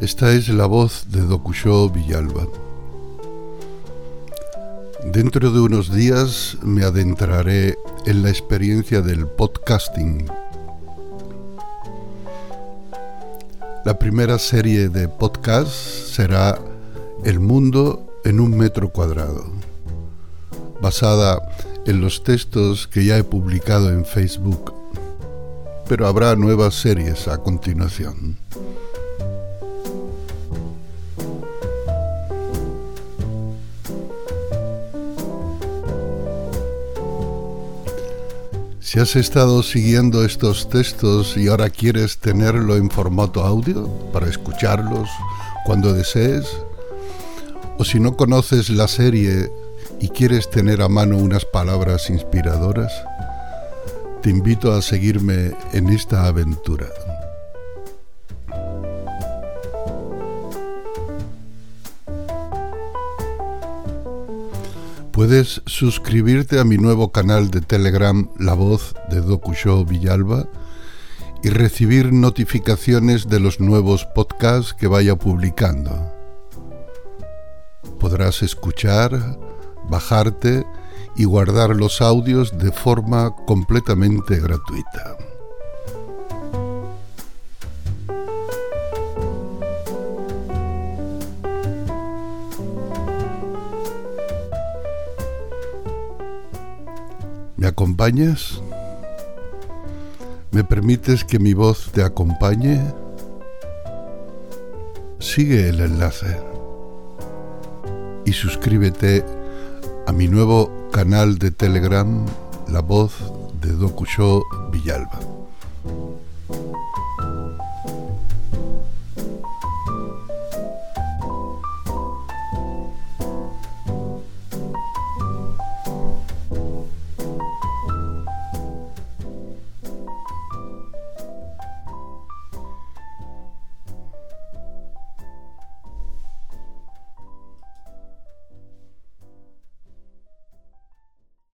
Esta es la voz de Dokusho Villalba. Dentro de unos días me adentraré en la experiencia del podcasting. La primera serie de podcast será El mundo en un metro cuadrado, basada en los textos que ya he publicado en Facebook, pero habrá nuevas series a continuación. Si has estado siguiendo estos textos y ahora quieres tenerlo en formato audio para escucharlos cuando desees, o si no conoces la serie y quieres tener a mano unas palabras inspiradoras, te invito a seguirme en esta aventura. Puedes suscribirte a mi nuevo canal de Telegram La Voz de Dokushow Villalba y recibir notificaciones de los nuevos podcasts que vaya publicando. Podrás escuchar, bajarte y guardar los audios de forma completamente gratuita. ¿Me acompañas? ¿Me permites que mi voz te acompañe? Sigue el enlace y suscríbete a mi nuevo canal de Telegram, La Voz de Dokusho Villalba.